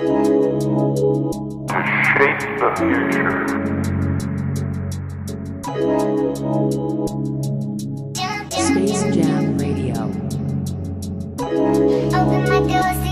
to shape the future. Space Jam Radio. Open my doors.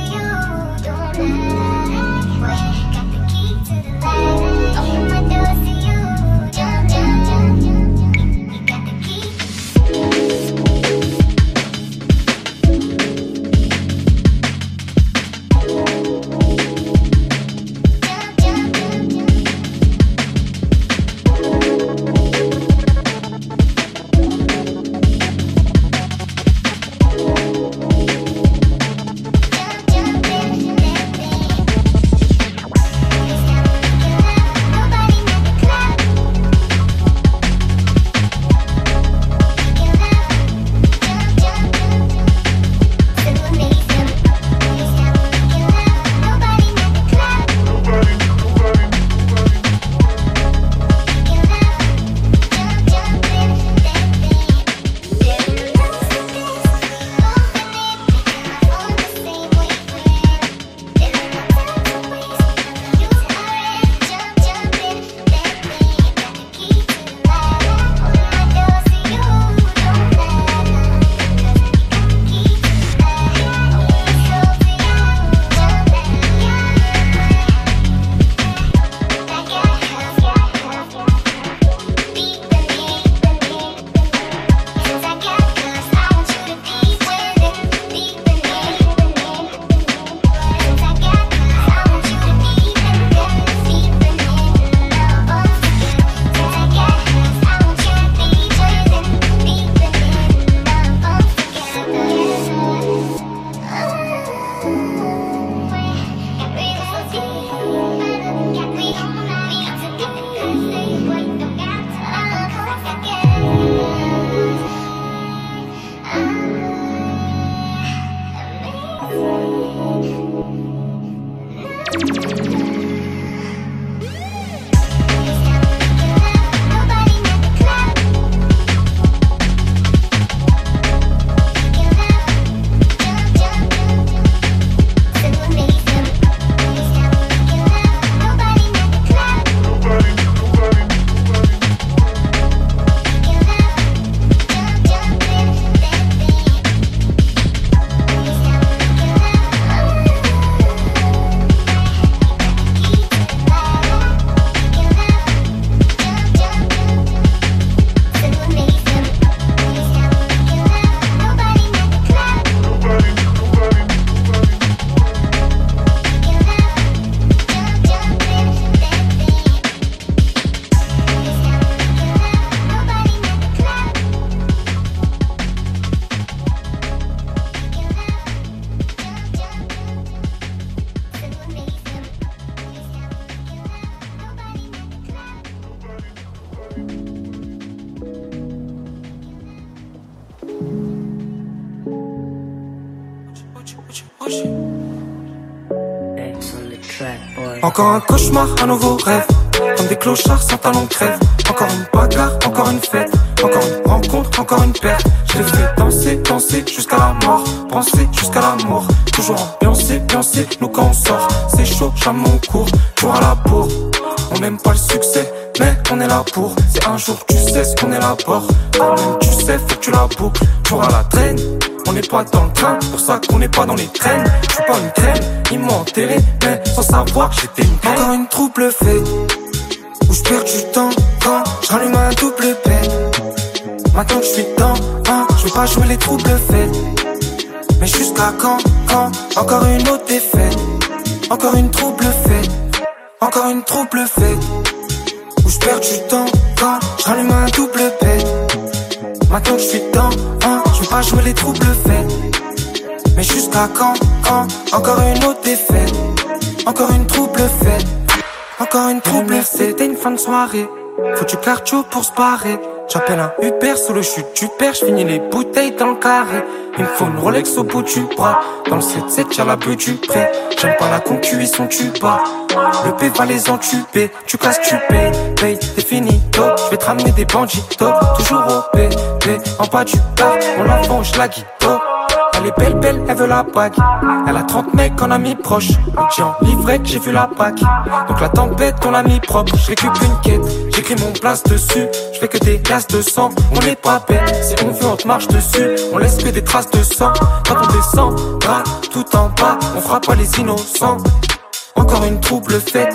Encore un cauchemar, un nouveau rêve. Comme des clochards sans talons crève. Encore une bagarre, encore une fête. Encore une rencontre, encore une perte. Je l'ai fait danser, danser jusqu'à la mort. Penser jusqu'à la mort. Toujours ambiancé, ambiancé, nous quand on sort. C'est chaud, jamais on court. Toujours à la bourre. On n'aime pas le succès, mais on est là pour. C'est un jour tu sais ce qu'on est là pour. Même tu sais, faut que tu la boucles. Toujours à la traîne. On n'est pas dans le train, pour ça qu'on n'est pas dans les traînes. Je suis pas une traîne, ils m'ont enterré, mais sans savoir que j'étais une traîne. Encore une trouble fête, où je perds du temps quand j'allume un double peine. Maintenant que je suis dedans, hein, je vais pas jouer les troubles fêtes. Mais jusqu'à quand, quand, encore une autre défaite? Encore une trouble fête, encore une trouble fête. Où je perds du temps quand j'allume un double peine. Maintenant que je suis pas jouer les troubles faits. Mais jusqu'à quand, quand, encore une autre défaite? Encore une trouble faite. Encore une trouble C'était une fin de soirée. Faut du cardio pour se barrer. J'appelle un Uber sous le chute du père, j'finis les bouteilles dans le carré. Il me faut une Rolex au bout du bras. Dans le 7-7, y'a la beuh du pré. J'aime pas la concu, ils sont tu bas. Le P va les entuber. Tu casses, tu payes. Paye, c'est fini, top. J'vais te ramener des bandits, top. Toujours au P. En bas du bar, on la venge, la guide. Elle est belle, belle, elle veut la bague. Elle a 30 mecs en amis proches. On en livré que j'ai vu la bague. Donc la tempête, on l'a mis propre. Je récupère une quête, j'écris mon place dessus. Je fais que des glaces de sang, on n'est pas bête. Si on veut, on te marche dessus. On laisse que des traces de sang. Quand on descend, bras tout en bas, on fera pas les innocents. Encore une trouble fête,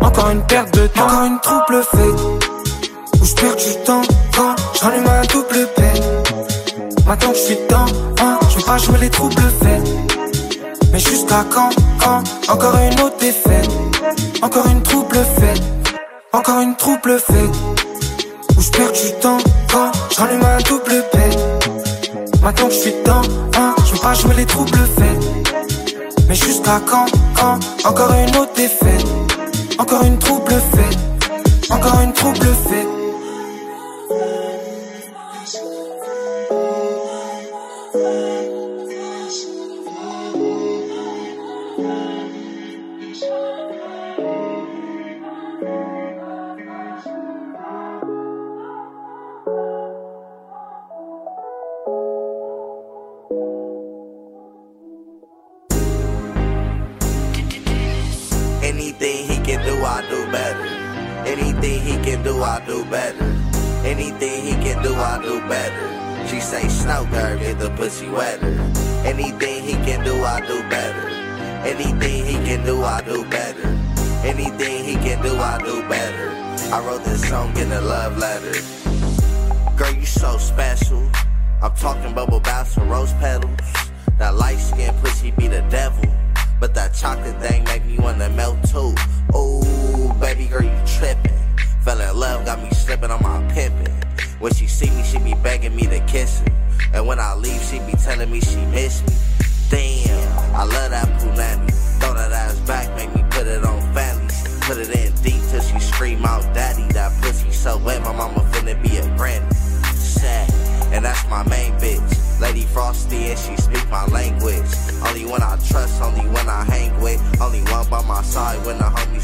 encore une perte de temps. Encore une trouble fête, où je perds du temps quand j'allume un double peine. Maintenant que je suis dedans, je pas jouer les troubles faits. Mais jusqu'à quand, quand, encore une autre défaite. Encore une trouble fête, encore une trouble fête. Où je perds du temps quand j'allume un double peine. Maintenant que je suis dedans, hein, je veux pas jouer les troubles faits. Mais jusqu'à quand, quand, encore une autre défaite. Encore une trouble fête, encore une trouble fête.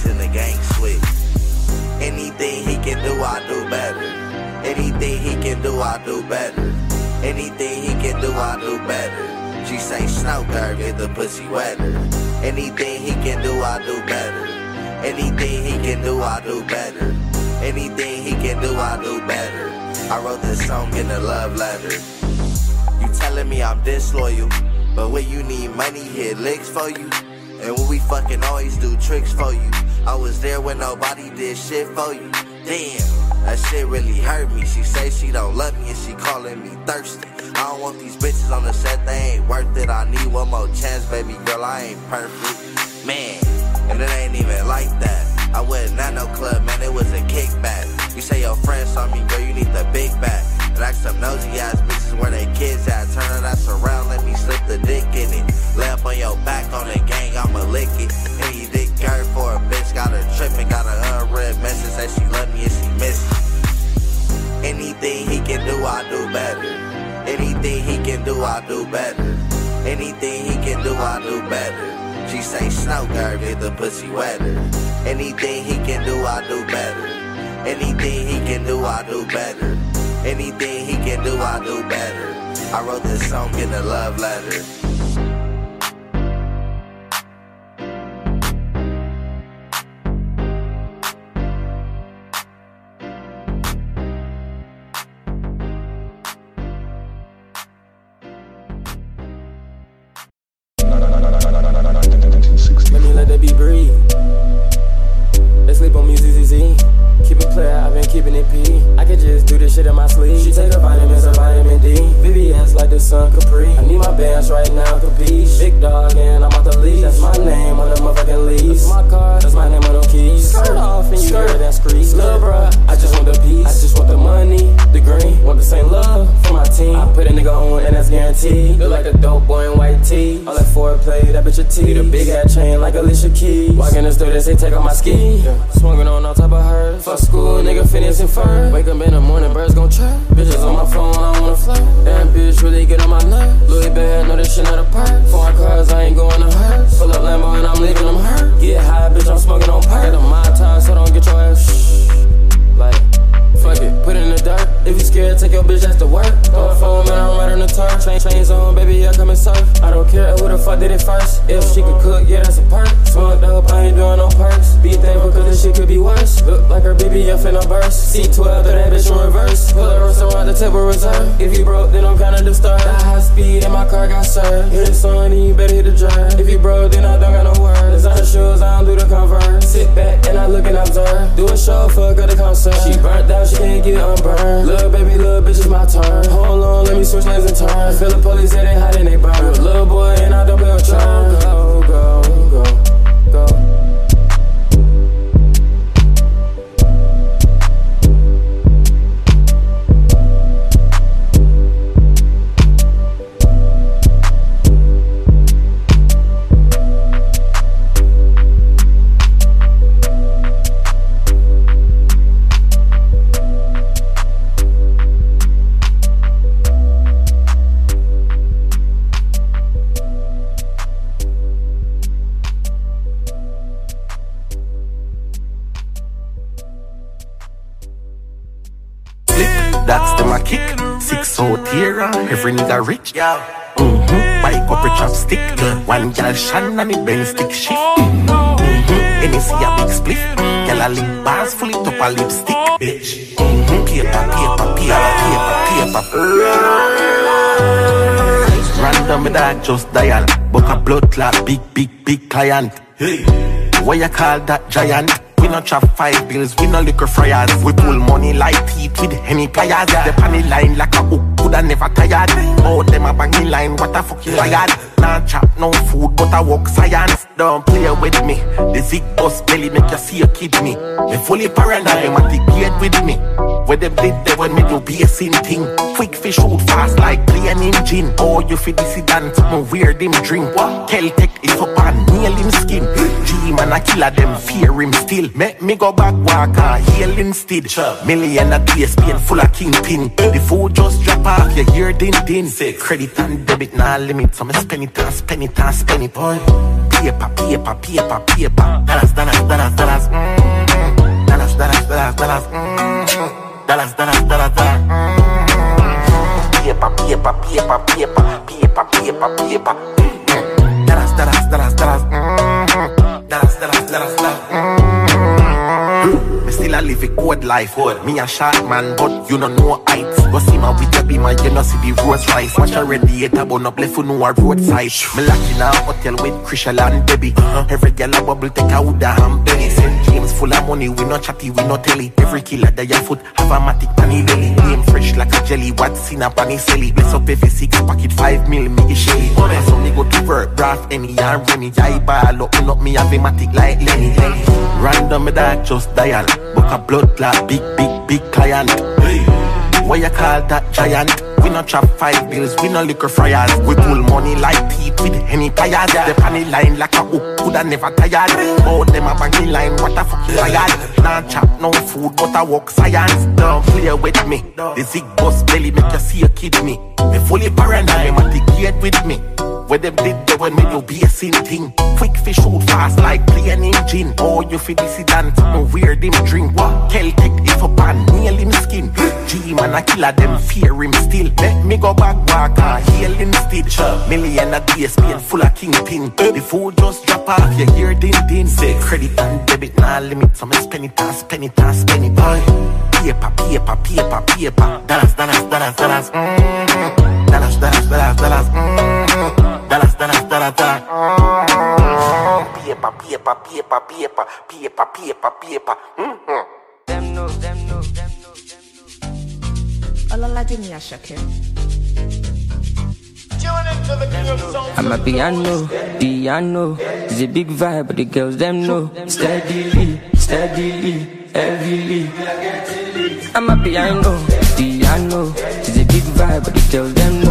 When the switch. Anything he can do, I do better. Anything he can do, I do better. Anything he can do, I do better. She say snow girl, get the pussy wetter. Anything he can do, I do better. Anything he can do, I do better. Anything he can do, I do better. I wrote this song in a love letter. You telling me I'm disloyal, but when you need money, hit licks for you. And when we fucking always do tricks for you. I was there when nobody did shit for you. Damn, that shit really hurt me. She say she don't love me and she calling me thirsty. I don't want these bitches on the set, they ain't worth it. I need one more chance, baby girl, I ain't perfect. Man, and it ain't even like that. I wasn't at no club, man, it was a kickback. You say your friends saw me, girl, you need the big back. Ask some nosy ass bitches where they kids at. Turn ass around, let me slip the dick in it. Lay up on your back on the gang, I'ma lick it. And you dick girl for a bitch, got her tripping, got her unread message, said she love me and she miss me. Anything he can do, I do better. Anything he can do, I do better. Anything he can do, I do better. She say snow girl, get the pussy wetter. Anything he can do, I do better. Anything he can do, I do better. Anything he can do, I do better. I wrote this song in a love letter. keeping it P. I could just do this shit in my sleep. She take her vitamins, her D. VVS like the sun Capri. I need my bands right now, capiche. Big dog, and I'm out the leash. That's my name on the motherfucking lease. That's my car, that's my name on the keys. Skirt off and you heard hear that screech. Love, bruh, I just want the peace. I just want the money, the green. Want the same love for my team. I put a nigga on, and that's guaranteed. Look like a dope boy in white tee. All that foreplay, that bitch a tee. Need a big ass chain like Alicia Keys. Walking the store, they say take off my ski. Yeah. Swinging on all top of her. Fuck school, nigga, finishing first. Wake up in the morning, birds gon' chirp. Bitches on my phone, I don't wanna and. Damn bitch really get on my nerves. Louis bad, no this shit not a perk. Four cars, I ain't going to hurt. Full up Lambo and I'm leaving them hurt. Get high, bitch, I'm smoking on perk. Get on my time, so don't get your ass shh. Like. Fuck it, put it in the dirt. If you scared, take your bitch ass to work. Throw a phone, man, I'm riding the turf. Chain, chains on, baby, I come and surf. I don't care who the fuck did it first. If she could cook, yeah, that's a perk. Smoked up, I ain't doing no perks. Be thankful, cause this shit could be worse. Look like her BBF in a burst. C12, throw that bitch in reverse. Pull her around the table reserve. If you broke, then I'm kinda disturbed. High speed, and my car got served. Hit the sun, and you better hit the drive. If you broke, then I don't got no words. Designer shoes, I don't do the convert. Sit back, and I look and observe. Do a show, fuck, up the concert. She burnt out, can't get unburned. Little baby, little bitch, it's my turn. Hold on, let me switch lanes and turn. Feel the police, they and they burn. Little boy, and I don't play with charm. Go, go, go, Every nigga rich. Mm-hmm. Bike up a chopstick. One gal shan and it bend stick shift. Mm-hmm. And you see a big split. Gal a lip bars full it up a lipstick. Bitch. Mm-hmm. Paper, paper, paper, paper, paper. Random dog just dial. Book a blood clot, big, big, big client. Hey. Why you call that giant? We no chop five bills, we no liquor fryers. We pull money like teeth with any pliers. The panny line like a hook, coulda never tired. Oh, them a bang banging line, what a fuck you fired. Nah chop no food, but I walk science. Don't play with me. The zig bus belly make you see a kidney. Me fully paranoid, them a with me. Where them did they when me do be a sin thing. Quick fish shoot fast like plane engine. Oh, you feel dissident, something weird him drink. What? take it up and nail him skin. G man a killer them fear him still. Make me go back walk and heal instead. Million a day spend full of kingpin. The food just drop off, you hear din din. Say credit and debit nah limit, so me spend it and spend it and spend it. Boy, paper, paper, paper, paper. Dollars, dollars, dollars, dollars. Mm-hmm. Dollars, dollars, dollars, dollars. Mm-hmm. Dollars, dollars, dollars, dollars. Mm-hmm. Paper, paper, paper, paper, paper, paper, paper. Mm-hmm. Dollars, dollars, dollars, dollars. Mm-hmm. Dollars, still a live a good life. Good. Me a short man, but you don't know heights. Go see my with your beamer, you know see the rose rise. Watch a radiator, but up left for no roadside. Me lock in a hotel with Chrishell and Debbie. Uh-huh. Every girl a bubble take a wood and belly. St. James full of money, we no chatty, we no telly. Every killer that your foot have a matic panny belly. Name fresh like a jelly, what's in a panny silly. Bless up every six packet, five mil, me get shelly. So me go to work, brass, any and Remy. I ball up, up me have a matic like Lenny. Random me that just dial. Book a blood clot, big, big, big client. Why you call that giant? We no chop five bills, we no liquor fryers. We pull money like teeth with any pliers. The panny line like a hook, coulda never tired. Oh, them a banging line, what the fuck you fired? Nah chop no food, but I walk science. Don't play with me. The zig bus belly make you see a kidney. Me fully paranoid, them a get with me. Where them did they when me do be a sin thing. Quick fish shoot fast like plane engine. Oh, you feel this dissident, no weird him drink. What? Celtic if up and nail him skin. G man a killer them fear him still. Let me go back walk and heal instead. Million a day spend full of kingpin. The food just drop off, you hear din din. Say credit and debit nah limit, so me spend it and spend it and spend it. Boy. Paper, paper, paper, paper. Dollars, dollars, dollars, dollars. Mm-hmm. Dollars, dollars, dollars, dollars. Mm-hmm. Paper, paper, paper, paper, paper, paper, paper. Mm-hmm. Them know, them know, them know, them know. Ọlọ́ládé ni Àṣàkẹ́. I'm a piano, piano. It's a big vibe, but the girls them know. Steadily, steadily, heavily. I'm a piano, piano. It's a big vibe, but the girls them know.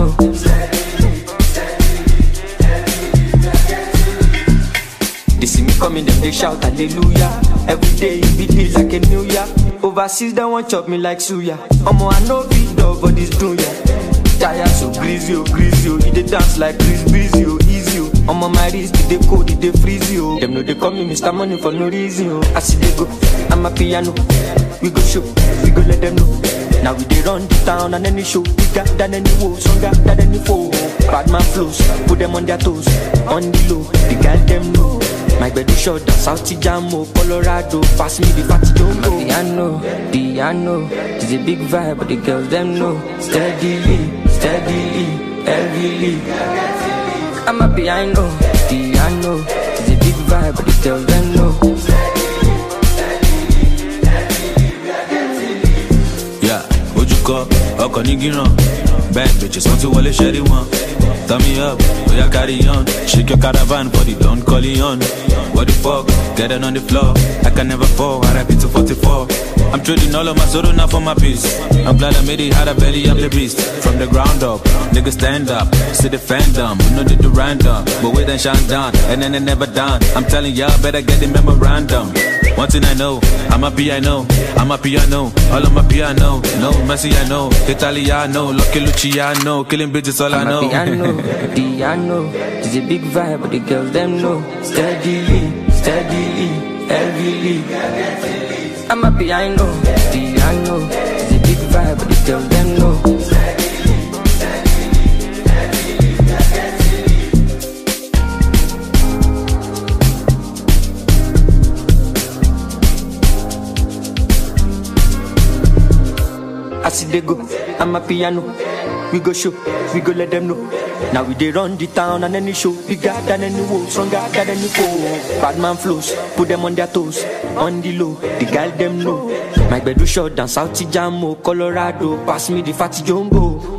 They see me coming, them they shout hallelujah. Every day it be like a new year. Overseas they want chop me like suya. Omo I know big dog, but this do ya. Tired so greasy, oh greasy, oh. Dey dance like Chris Breezy, oh easy, oh. I'm on my wrist, they code, did they freeze you? Them know they call me Mr. Money for no reason, yo. I see they go, I'm a piano. We go show, we go let them know. Now we they run the town and any show bigger than any woe, stronger than any foe. Bad man flows, put them on their toes, on the low, the girl them know. My bed is short, South Jamo, oh, Colorado, pass me the fatty jumbo. Piano, piano, it's a big vibe, but the girls them know. Steadily, steadily, heavily. I'm a piano, piano, it's a big vibe, but the girls them know. Yeah, ojúkọ ọkọ̀ ní gíràn bad bitches wọ́n ti wọlé ṣẹ́rí wọn. Turn me up, we are carry on. Shake your caravan for the Don Corleone. What the fuck? Get it on the floor. I can never fall. I RIP to 44. I'm trading all of my sorrow now for my peace. I'm glad I made it out of belly, I'm the beast. From the ground up, niggas stand up. See the fandom, we know they do random. But we then shine down, and then they never done. I'm telling y'all, better get the memorandum. One thing I know, I'm a piano, I'm a piano, all of my piano. No Messi, I know, Italiano, Lucky Luciano, killing bitches, all I I'm know. a piano, piano. It's a big vibe, but the girls them know. Steadily, steadily, heavily. I'm a piano, piano. It's a big vibe, but the girls them know. They go, I'm a piano. We go show, we go let them know. Now we they run the town and any show bigger than any woe, stronger than any foe. Bad man flows, put them on their toes, on the low, the girl them know. My bed do short down South Jamo, Colorado, pass me the fatty jumbo.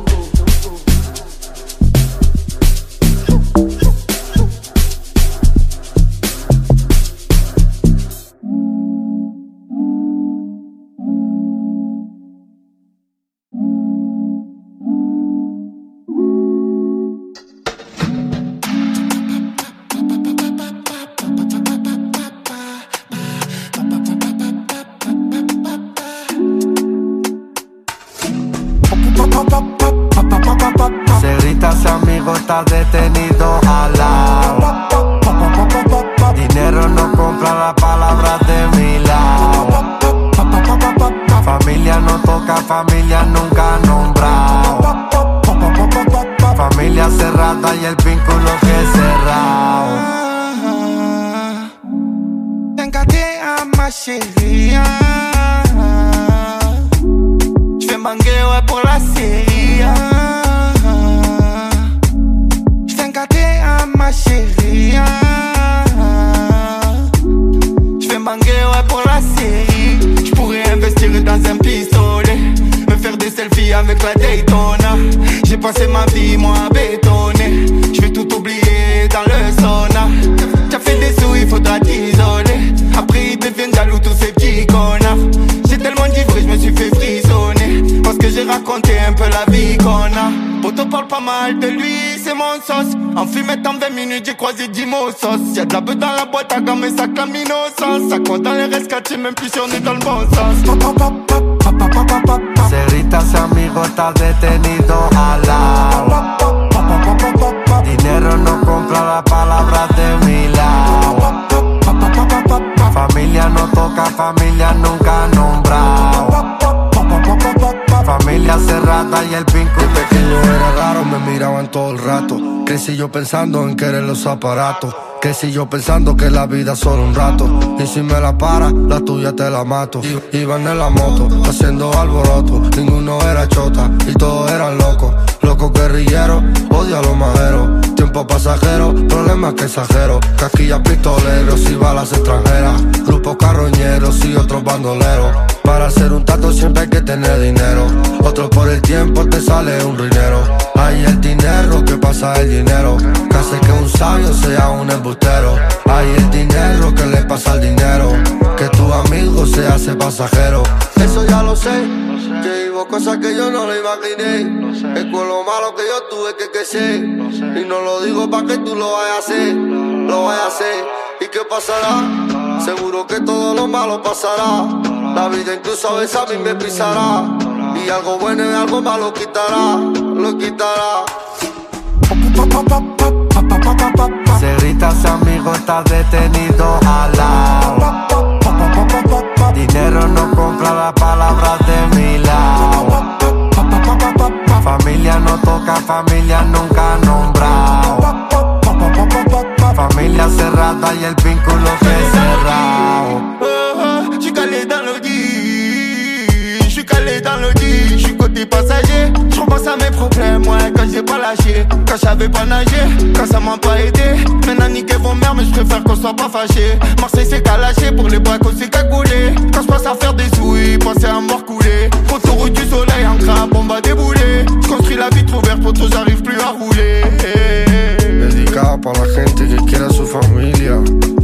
En fumette en 20 minutes, j'ai croisé 10 mots sauce Y'a de la beuh dans la boîte à gamme et ça clame innocence Ça compte dans les rescats, même plus si on est dans le bon sens Se grita ese amigo está detenido. Dinero no compra las palabras de mi Familia cerrada y el De pequeño era raro, me miraban todo el rato. Crecí yo pensando en querer los aparatos. Crecí yo pensando que la vida es solo un rato. Y si me la para, la tuya te la mato. Iban en la moto, haciendo alboroto. Ninguno era chota y todos eran locos. Locos guerrilleros, odio los problemas que exagero. Casquillas pistoleros y balas extranjeras. Grupos carroñeros y otros bandoleros. Para ser un tato siempre hay que tener dinero. Otro por el tiempo te sale un ruinero. Hay el dinero que pasa el dinero. Que hace que un sabio sea un embustero. Hay el dinero que le pasa al dinero. Que tu amigo se hace pasajero. Eso ya lo sé. Te digo cosas que yo no le imaginé. Sé. Es con lo malo que yo tuve que crecer. Sé. Y no lo digo para que tú lo vayas a hacer. Lo vayas a hacer. ¿Y qué pasará? Seguro que todo lo malo pasará. La vida incluso a veces a mí me pisará. Y algo bueno y algo malo quitará. Lo quitará. Se grita Cerritas, amigo, está detenido. Alá. Chero no compra las palabras de mi lado. Familia no toca, familia nunca nombrado. Familia cerrada y el vínculo que cerrado. des passagers. Je repense à mes problèmes, ouais, quand j'ai pas lâché, quand j'avais pas nagé, quand ça m'a pas aidé. Maintenant, niquez vos mères, mais je préfère qu'on soit pas fâché. Marseille, c'est qu'à lâcher pour les bracos, c'est cagoulé. Quand je passe à faire des souilles, pensez à mort couler. Autour du soleil, en crabe, on va débouler. Je construis la vie trop vitre ouverte, poteau, j'arrive plus à rouler. Dedicada para la gente que quiere a su familia,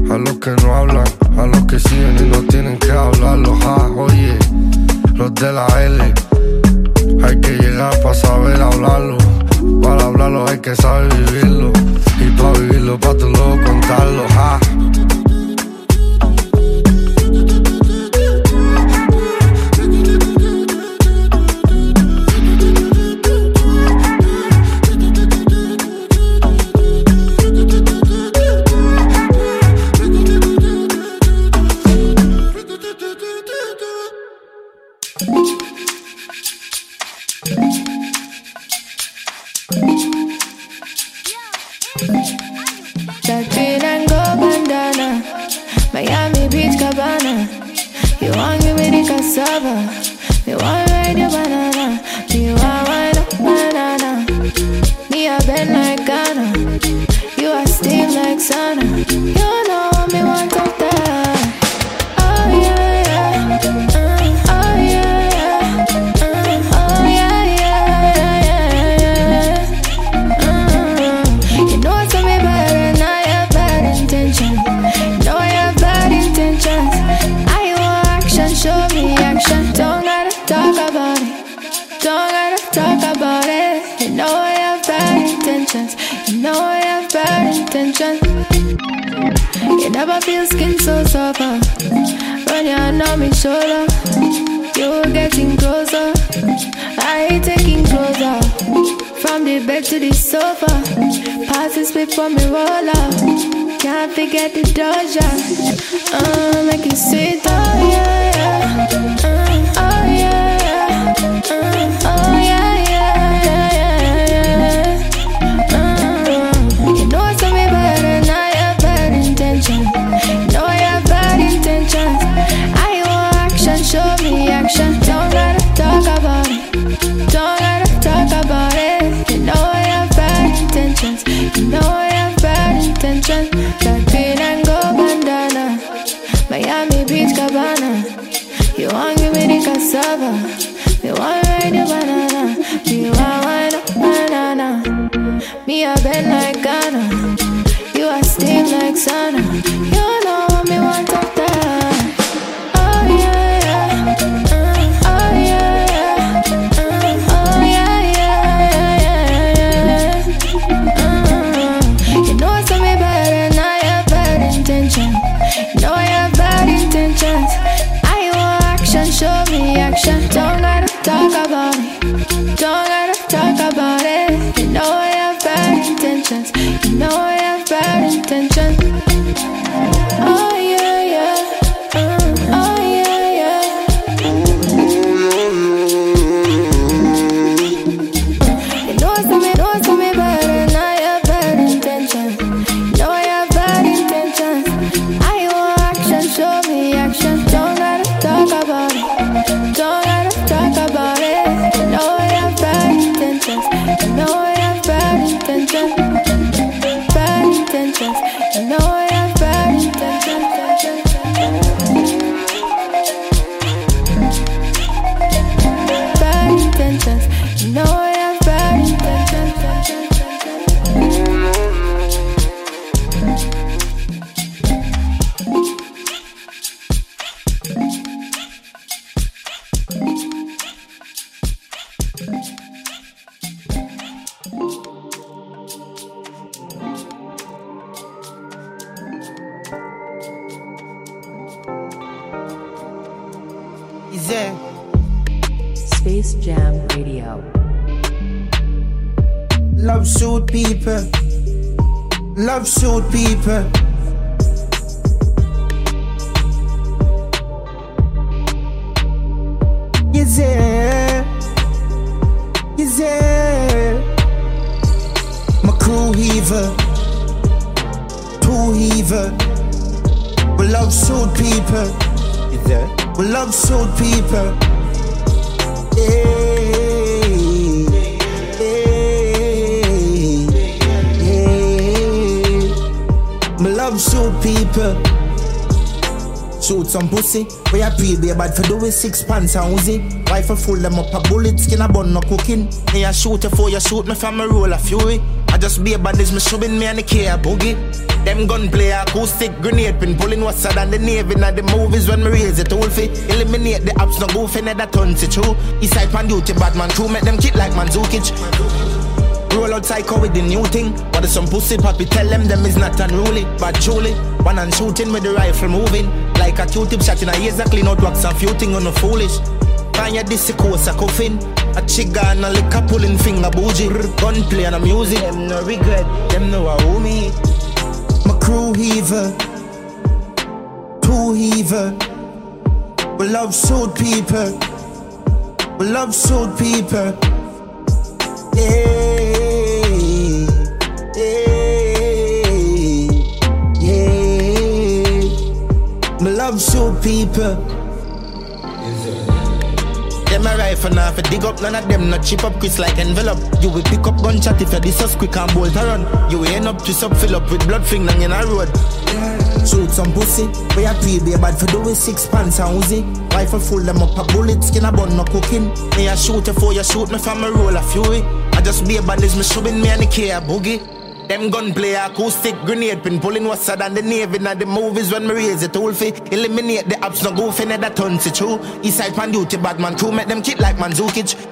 a los que no hablan, a los que siguen y no tienen que hablarlos. Ah, oye, los de la que esa attention. You never feel skin so soft, When you're on my shoulder, you're getting closer. I ain't taking closer. From the bed to the sofa, pass before spit roll me. Can't forget the doja. Uh, make it sweet, oh yeah, yeah. Uh, oh yeah. Some pussy. We a pay be bad for do with six pants and Uzi. Rifle full them up a bullet, skin a bun no cooking. Me a shoot for you shoot me from a roll of fury. I just be a bad me shoving me and the care boogie. Them gunplay acoustic grenade pin pulling what's than the navy now the movies when me raise it all fi eliminate the apps no goofy never turn to true. East side pan duty bad man crew make them kick like Mandzukic. Roll out psycho with the new thing. But some pussy poppy tell them them is not unruly. But truly, one and shooting with the rifle moving. Like a Q-tip shot in a ears, a clean out wax and few thing on the foolish. Find your disc course a coffin. A chica and a liquor pulling finger bougie. Gunplay and a music. Them no regret, them no a me. My crew heaver. Two heaver. We love suit people. We love suit people. Yeah, love shoot people. Them a rifle now for dig up, none of them not chip up Chris like envelope. You will pick up gunshot if you this quick and bolt around. You will end up twist up, fill up with blood finger in a road. Shoot some pussy, we a pay be bad for do with six pants and Uzi. Rifle full them up a bullet, skin a bun no cooking. Me a shoot for you shoot me from a roll of fury. I just be a bad is me shoving me and the care boogie. Them gunplay acoustic grenade pin pulling what's than the navy now the movies when me raise it all eliminate the apps no goofy never turn to true. East side pan duty bad man crew make them kick like Mandzukic.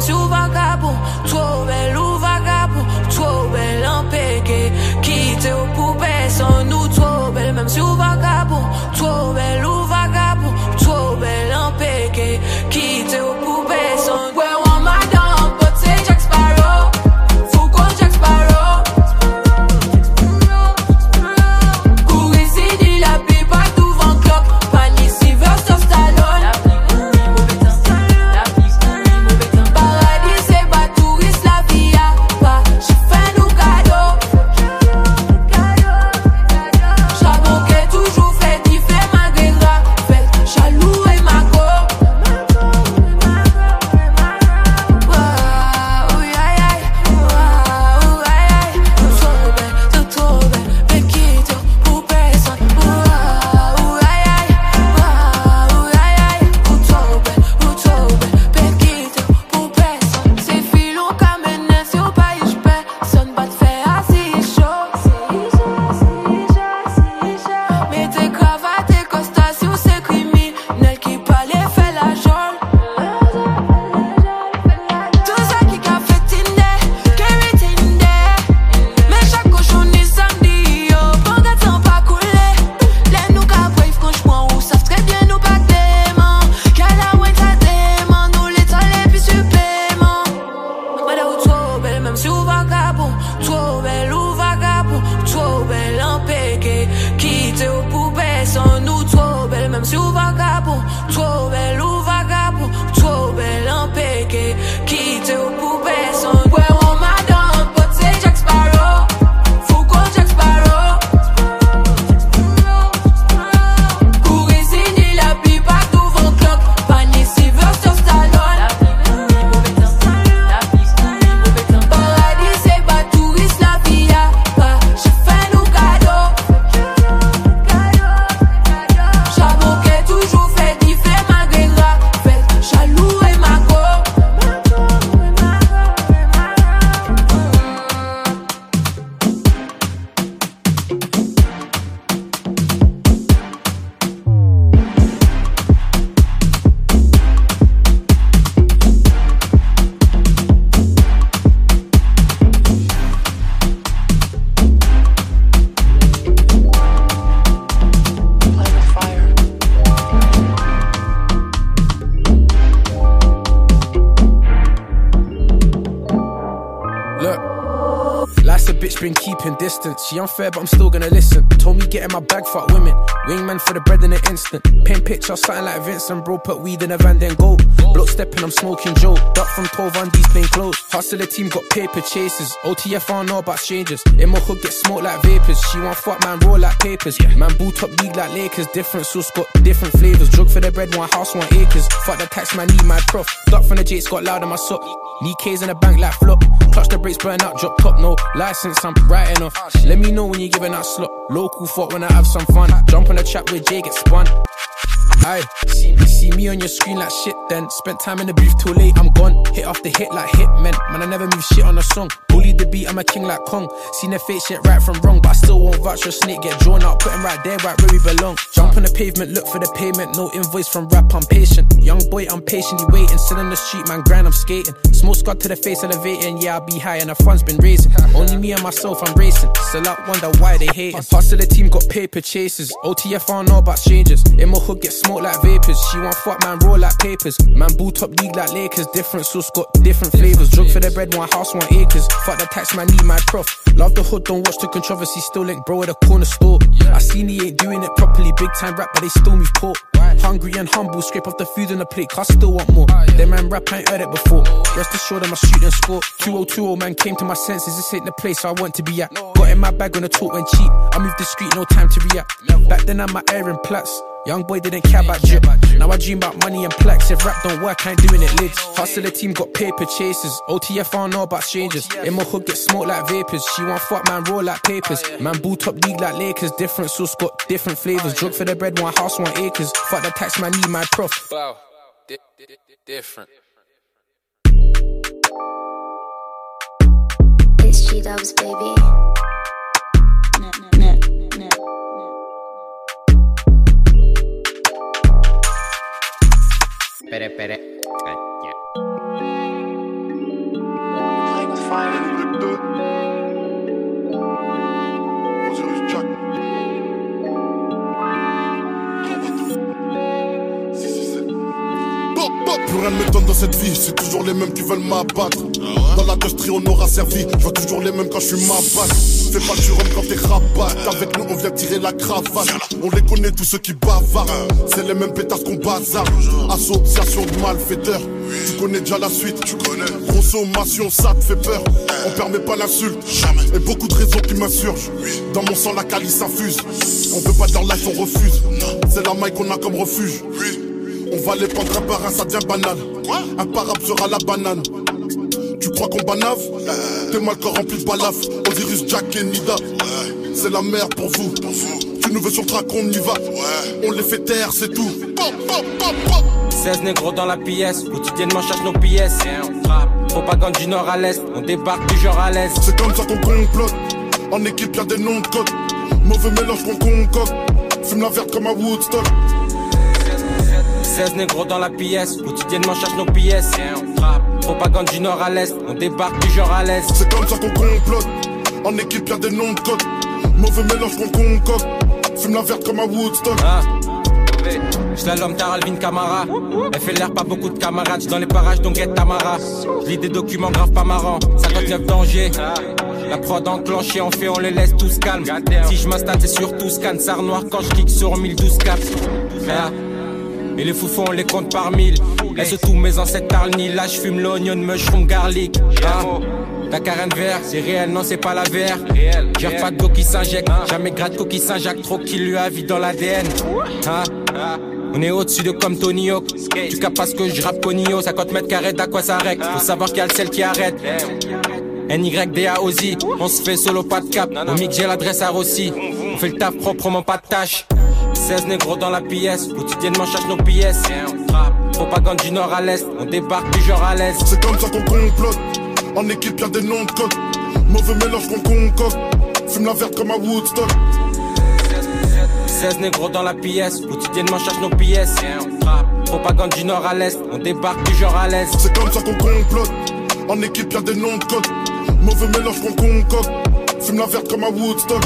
Si vous vagabond. Trop belle ou vagabond. Trop belle en péché. Quittez aux poupées sans nous. Trop belle, même si vous vagabond. She unfair, but I'm still gonna listen. Told me get in my bag, fuck women. Wingman for the bread in an instant. Paint picture, something like Vincent, bro. Put weed in a van, then go. Block stepping, I'm smoking Joe. Duck from 12 on these plain clothes. Hustle the team, got paper chasers. OTF, I don't know about strangers. In my hood, get smoked like vapors. She want fuck, man, roll like papers. Man, boot up league like Lakers. Different sauce, got different flavors. Drug for the bread, one house, one acres. Fuck the tax, man, need my prof. Duck from the Jakes, got loud in my sock. Need K's in the bank like flop. Clutch the brakes, burn out, drop top, no license, I'm writing off. Let me know when you're giving out slot. Local thought when I have some fun. Jump on the trap where Jay gets spun. Aye, see, see me on your screen like shit then. Spent time in the booth too late, I'm gone. Hit off the hit like hitmen. Man, I never move shit on a song. Bully the beat, I'm a king like Kong. Seen the fake shit right from wrong, but I still won't vouch a snake. Get drawn out, put him right there, right where we belong. Jump on the pavement, look for the payment. No invoice from rap, I'm patient. Young boy, I'm patiently waiting. Sit on the street, man, grind, I'm skating. Smoke scud to the face, elevating. Yeah, I'll be high, and the fun's been raising. Only me and myself, I'm racing. Still out, wonder why they hating. of the team, got paper chasers. OTF, I know about strangers. In my hood, get smoked like vapors. She want fuck, man, roll like papers. Man, boot up league like Lakers. Different sauce, got different flavors. Drug for the bread, one house, one acres. Fuck the tax, man, need my prof. Love the hood, don't watch the controversy. Still link bro at the corner store. I seen he ain't doing it properly. Big time rap, but they still me port. Hungry and humble, scrape off the food on the plate, cause I still want more. Them man rap, I ain't heard it before. Rest assured, I'm a shoot and score. 2020 man came to my senses, this ain't the place I want to be at. Got in my bag on the talk when cheap. I moved discreet, no time to react. Back then, I'm my Aaron Platts. Young boy didn't care about drip. Now I dream about money and plex. If rap don't work, I ain't doing it lids. Hustle the team got paper chasers. OTF, I don't know about strangers. In my hood, get smoked like vapors. She want fuck, man, roll like papers. Man, boot up league like Lakers. Different sauce, got different flavors. Drug for the bread, one house, one acres. Fuck the tax, man, need my prof. Wow, di- di- di- different. It's G Dubs, baby. Pere, pere. Plus rien ne m'étonne dans cette vie, c'est toujours les mêmes qui veulent m'abattre. Dans la industrie, on aura servi, je vois toujours les mêmes quand je suis ma Fais pas le surhomme quand t'es rabat. Avec nous, on vient tirer la cravate. On les connaît, tous ceux qui bavardent. C'est les mêmes pétasses qu'on bazar. Association de malfaiteurs. Tu connais déjà la suite, tu connais. Consommation, ça te fait peur. On permet pas l'insulte. Et beaucoup de raisons qui m'insurgent. Dans mon sang, la calice s'infuse. On veut pas leur life, on refuse. C'est la maille qu'on a comme refuge. On va les prendre un par un, ça devient banal. Imparable sera la banane. Tu crois qu'on banave? T'es mal corps rempli de balaf. Osiris, Jack et Nida. C'est la merde pour vous. Tu nous veux sur track, on y va. On les fait taire, c'est tout. 16 négros dans la pièce, quotidiennement cherche nos pièces. Propagande du nord à l'est, on débarque du genre à l'est. C'est comme ça qu'on complote. En équipe, y'a des noms de code. Mauvais mélange qu'on concocte. Fume la verte comme à Woodstock. 16 négros dans la pièce, quotidiennement cherche nos pièces. Propagande du nord à l'est, on débarque du genre à l'est. C'est comme ça qu'on complote. En équipe, y'a des noms de code. Mauvais mélange qu'on concocte. Fume la verte comme à Woodstock. Ah. Slalom tar Alvin Camara Elle fait l'air pas beaucoup de camarades dans les parages donc guette Tamara Je lis des documents graves pas marrants 59 dangers La prod enclenchée en fait on les laisse tous calmes Si je m'installe c'est sur tout scan Sar noir quand je clique sur 1012 caps Ah. Et les foufons on les compte par mille. Laisse tous mes ancêtres tarnis Là je fume l'oignon mushroom garlic. Ah. Ta carène vert, c'est réel, non c'est pas la VR Gère pas de qui s'injecte, jamais gratte coquille Saint-Jacques, trop qui lui a vie dans l'ADN Hein? On est au-dessus de comme Tony Hawk. Tu capes pas ce que je rappe Conio 50 mètres carrés d'à quoi ça règle? Faut savoir qu'il y a le sel qui arrête. NYDA Ozzy On se fait solo pas de cap. Au mic j'ai l'adresse à Rossi. On fait le taf proprement pas de tâche 16 négros dans la pièce Quotidiennement cherche nos pièces Propagande du nord à l'est On débarque du genre à l'est C'est comme ça qu'on complote. En équipe, y'a des noms de code. Mauvais mélange qu'on concocte. Fume la verte comme à Woodstock. 16 négros dans la pièce, quotidiennement cherche nos pièces. Propagande du nord à l'est, on débarque du genre à l'est. C'est comme ça qu'on complote. En équipe, y'a des noms de code. Mauvais mélange qu'on concocte. Fume la verte comme à Woodstock.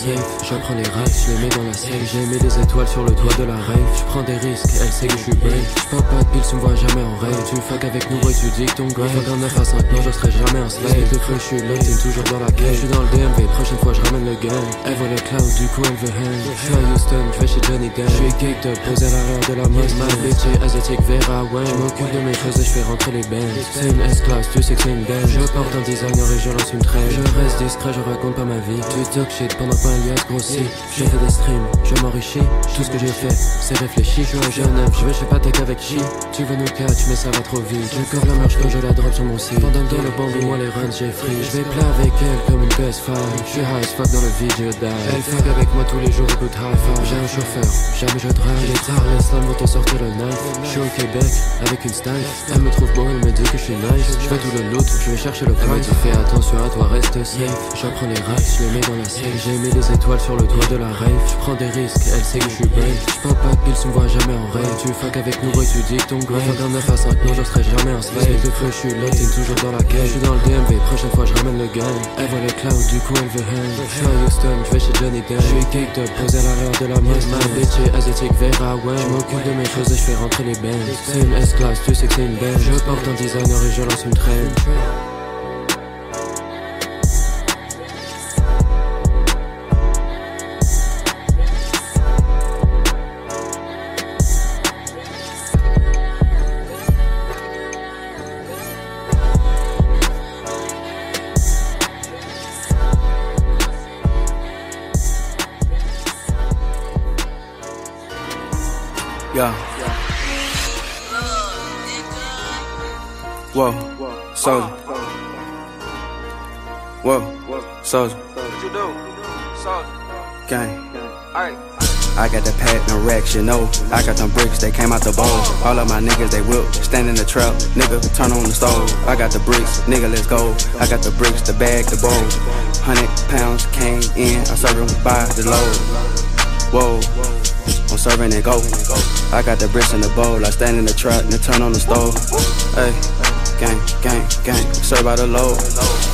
Safe. Je prends les rats, je les mets dans la safe. J'ai mis des étoiles sur le toit de la rave. Je prends des risques, elle sait que je suis brave. Pop pas de pills, tu me vois jamais en rêve. Tu fuck avec nous et tu dis que ton gars. Fuck en 9 à 5, non, je serai jamais un slave. De feu, je suis locked in, toujours dans la cage. Je suis dans le DMV, prochaine fois je ramène le gang. Elle voit le cloud, du coup elle veut hang. Je suis à Houston, je vais chez Johnny Depp. Je suis caked up, posé à l'arrière de la mosque. Ma bitch est asiatique, Vera Wang. Je m'occupe de mes choses et je fais rentrer les bands. C'est une S-class, tu sais que c'est une belle. Je porte un designer et je lance une traîne. Je reste discret, je raconte pas ma vie. Tu talk shit pendant qu'un Je fais des streams, je m'enrichis. Tout ce que j'ai fait, c'est réfléchi. Je suis un jeune je vais chez Patek avec chi. Tu veux nous catch, mais ça va trop vite. Corps la marche quand je la drop sur mon site. Pendant que dans le bambou, moi les runs, j'ai free. Je vais plat avec elle comme une PS5. Je suis high as fuck dans le vide, je die. Elle fuck avec moi tous les jours, écoute high five. J'ai un chauffeur, jamais je drive. Il est tard, les slams vont t'en sortir le knife. Je suis au Québec, avec une style. Elle me trouve beau, elle me dit que je suis nice. Je fais tout le loot, je vais chercher le. Elle me dit fais attention à toi, reste safe. J'apprends les rats, je les mets dans la safe. J'ai mis des étoiles sur le toit de la rave. Je prends des risques, elle sait que je suis brave. Je pas de pills, tu me vois jamais en rêve. Tu fuck avec nous et tu dis ton gars. Fuck en 9 à 5, non, je serai jamais un slave. de feu, je suis in, toujours dans la cage. Je suis dans le DMV, prochaine fois je ramène le gang. Elle voit le cloud, du coup elle veut hang. Je suis à Houston, je vais chez Johnny Depp. Je suis caked up, posé à l'arrière de la mosque. Ma bitch est asiatique, Vera Wang. Je m'occupe de mes choses et je fais rentrer les bands. C'est une S-class, tu sais que c'est une belle. Je porte un designer et je lance une traîne. Soldier. What you do? Soldier. Gang. Alright. I got the pack, no racks, you know. I got them bricks, they came out the bowl. All of my niggas, they whip, stand in the trap, nigga, turn on the stove. I got the bricks, nigga, let's go. I got the bricks, the bag, the bowl. Hundred pounds came in, I serve them by the load. Whoa, I'm serving it go. I got the bricks in the bowl, I stand in the trap, and turn on the stove. Hey, gang, gang, gang, serve by the load.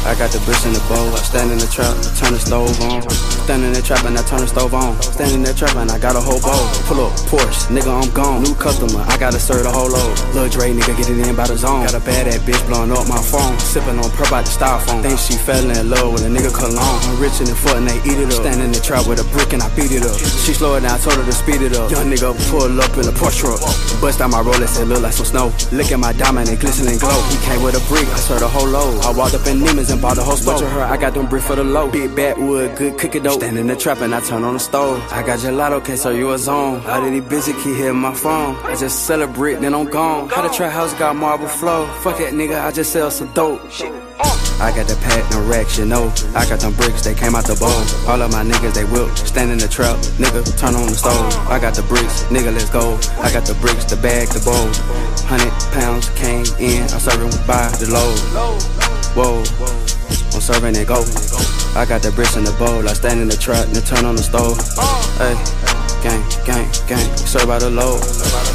I got the bricks in the bowl, I stand in the trap, turn the stove on. Stand in the trap and I turn the stove on. Standing in the trap and I got a whole bowl. Pull up, Porsche, nigga, I'm gone. New customer, I gotta serve the whole load. Lil Dre, nigga, get it in by the zone. Got a bad ass bitch blowing up my phone. Sipping on purple out the styrofoam. Think she fell in love with a nigga cologne. I'm rich in the foot and they eat it up. Stand in the trap with a brick and I beat it up. She slow down, told her to speed it up. Young nigga pull up in a Porsche truck. Bust out my Rolex, it look like some snow. Look at my diamond, and glisten and glow. He came with a brick, I served the whole load. I walked up in Neiman's and bought the whole store. her, I got them brick for the low. Big backwood, good cookie dough. Stand in the trap and I turn on the stove. I got gelato, can't serve you a zone. How did he busy keep hitting my phone? I just celebrate, then I'm gone. How the trap house got marble flow? Fuck that nigga, I just sell some dope. I got the pack, no racks, you know. I got them bricks, they came out the bone. All of my niggas, they whip, stand in the trap, nigga, turn on the stove. I got the bricks, nigga, let's go. I got the bricks, the bag, the bowl. Hundred pounds came in, I serve them by the load. Whoa, I'm serving it go. I got the bricks in the bowl, I stand in the trap, then turn on the stove. Hey, gang, gang, gang, serve by the load.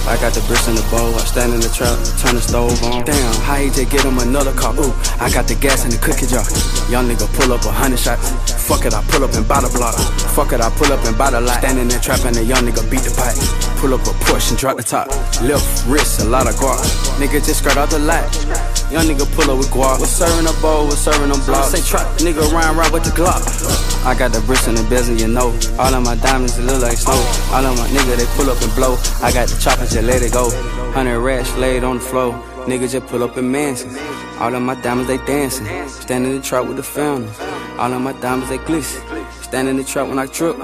I got the bricks in the bowl, I stand in the trap, turn the stove on. Damn, how he just get him another car? Ooh, I got the gas in the cookie jar. Young nigga pull up a hundred shots. Fuck it, I pull up and buy the block. Fuck it, I pull up and buy the lot. Stand in there and the young nigga beat the pipe. Pull up a push and drop the top. Left wrist, a lot of guap. Nigga just skirt out the lot. Young nigga pull up with guap. We're serving a bowl, we're serving them blocks. Say trap, nigga round round with the Glock. I got the bricks in the bezel, you know. All of my diamonds, they look like snow. All of my nigga, they pull up and blow. I got the choppers, just let it go. Hundred rats laid on the floor. Nigga just pull up in mansions. All of my diamonds, they dancing. Stand in the trap with the fountains. All of my diamonds, they glisten. Stand in the trap when I trip.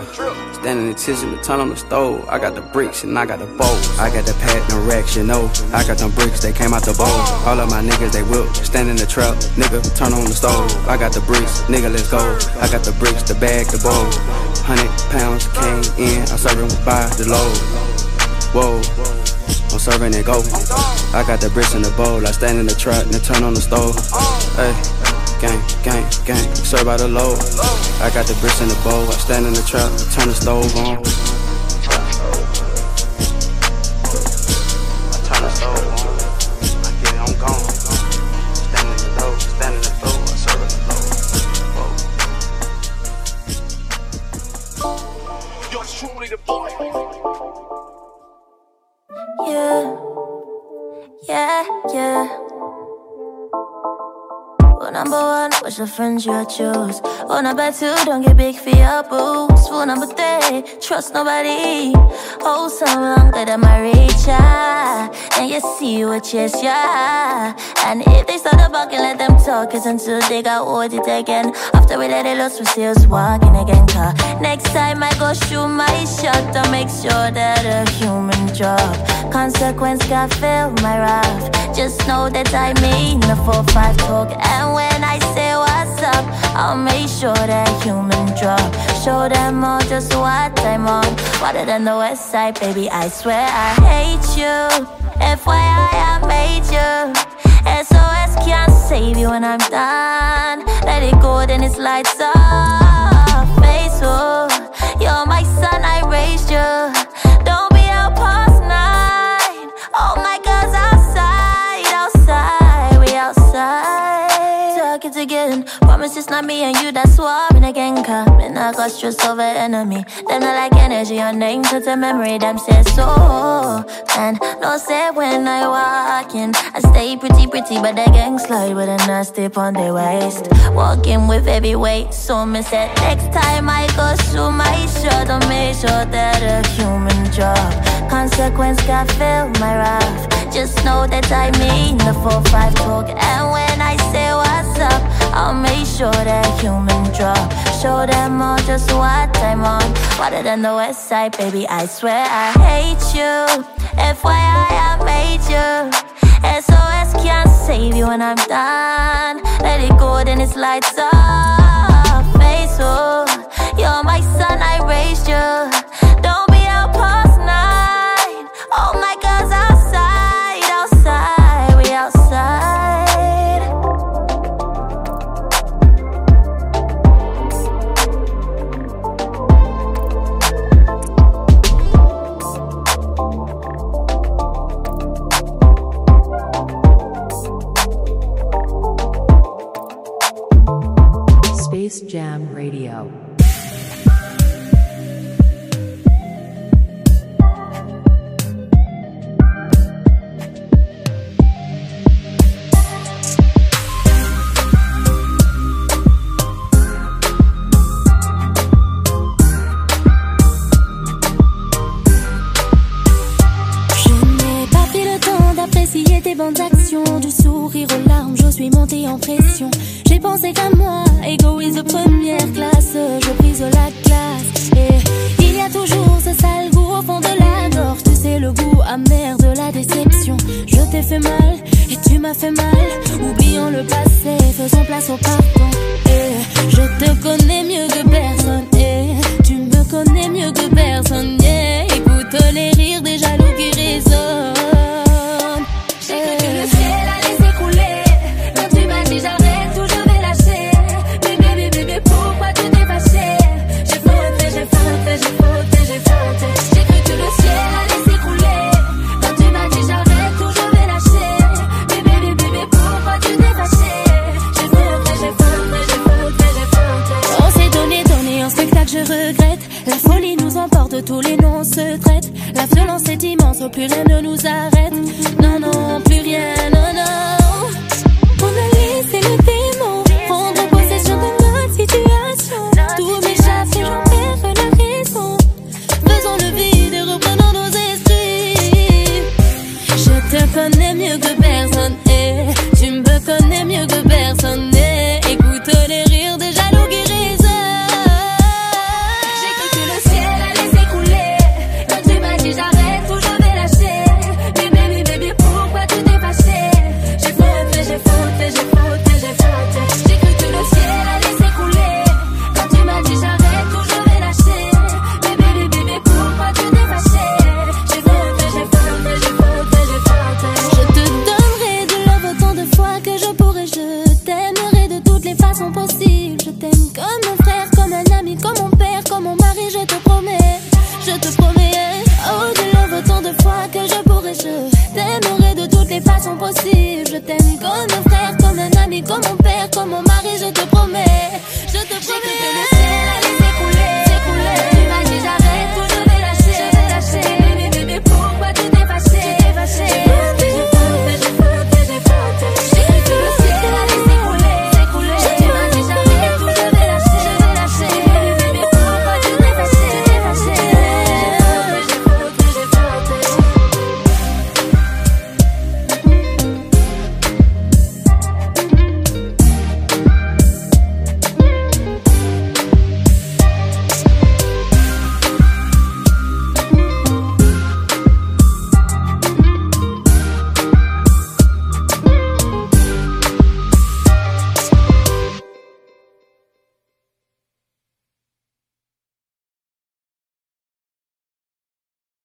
Stand in the kitchen to turn on the stove. I got the bricks and I got the bowls. I got the pack, no racks, you know. I got them bricks, they came out the bowl. All of my niggas, they whip. Stand in the trap, nigga, turn on the stove. I got the bricks, nigga, let's go. I got the bricks, the bag, the bowl. Hundred pounds came in, I serve them by the load. Whoa. I'm serving it go. I got the bricks in the bowl. I stand in the truck and turn on the stove. Hey, gang, gang, gang, serve by the load. I got the bricks in the bowl. I stand in the truck, turn the stove on. Truly the boy. Yeah, yeah, yeah. Number one, what's your friends you choose? Rule number two, don't get big for your boost. Rule number three, trust nobody. Hold some longer than my reach, yeah. And you see what yes, yeah. And if they start talking, let them talk. Cause until they got what it again. After we let it loose, we still walking again. Car. Next time I go shoot my shot, to make sure that a human drop. Consequence got fill my wrath. Just know that I mean the 4-5 talk. And when I say what's up, I'll make sure that human drop. Show them all just what I'm on. Water than the west side, baby, I swear I hate you. FYI, I made you. SOS can't save you when I'm done. Let it go, then it's lights off. Faithful, it's not me and you that's swarming again. And I got stress over enemy. Them not like energy on name to the memory. Them say so. And no say when I walk in, I stay pretty pretty, but the gang slide with a nasty on their waist. Walking with heavy weight, so me said next time I go through my shot, I'll make sure that a human drop. Consequence got fill my wrath. Just know that I mean the 4-5 talk. And when I say what's up, I'll make sure that human drop. Show them all just what I'm on. Water than the west side, baby, I swear I hate you. FYI, I made you. SOS can't save you when I'm done. Let it go, then it's lights off. Faithful, you're my son, I raised you. Space Jam Radio. Je n'ai pas pris le temps d'apprécier tes bonnes Du sourire aux larmes, je suis montée en pression. J'ai pensé qu'à moi, égoïste première classe. Je brise la glace. Et il y a toujours ce sale goût au fond de la gorge. Tu sais, le goût amer de la déception. Je t'ai fait mal et tu m'as fait mal. Oublions le passé, faisons place au pardon. Et je te connais mieux que personne. Et tu me connais mieux que personne. Écoute les rires des jaloux qui résonnent. J'ai que le ciel allait s'écrouler. Quand tu m'as dit j'arrête tout, je vais lâcher. Bébé, bébé, bébé, pourquoi tu t'es fâché J'ai fauté, j'ai fauté, j'ai fauté, j'ai fauté. J'ai que le ciel allait s'écrouler. Quand tu m'as dit j'arrête tout, je vais lâcher. Bébé, bébé, bébé, pourquoi tu t'es fâché J'ai fauté, j'ai fauté, j'ai fauté, j'ai fauté. On s'est donné, donné un spectacle, je regrette. La folie nous emporte, tous les noms se traitent. La violence est immense, plus rien ne nous arrête. Non, non, plus rien, non, non. On a laissé le démon prendre possession de notre situation. Tout m'échappe et j'en perds la raison. Faisons le vide et reprenons nos esprits. Je te connais mieux que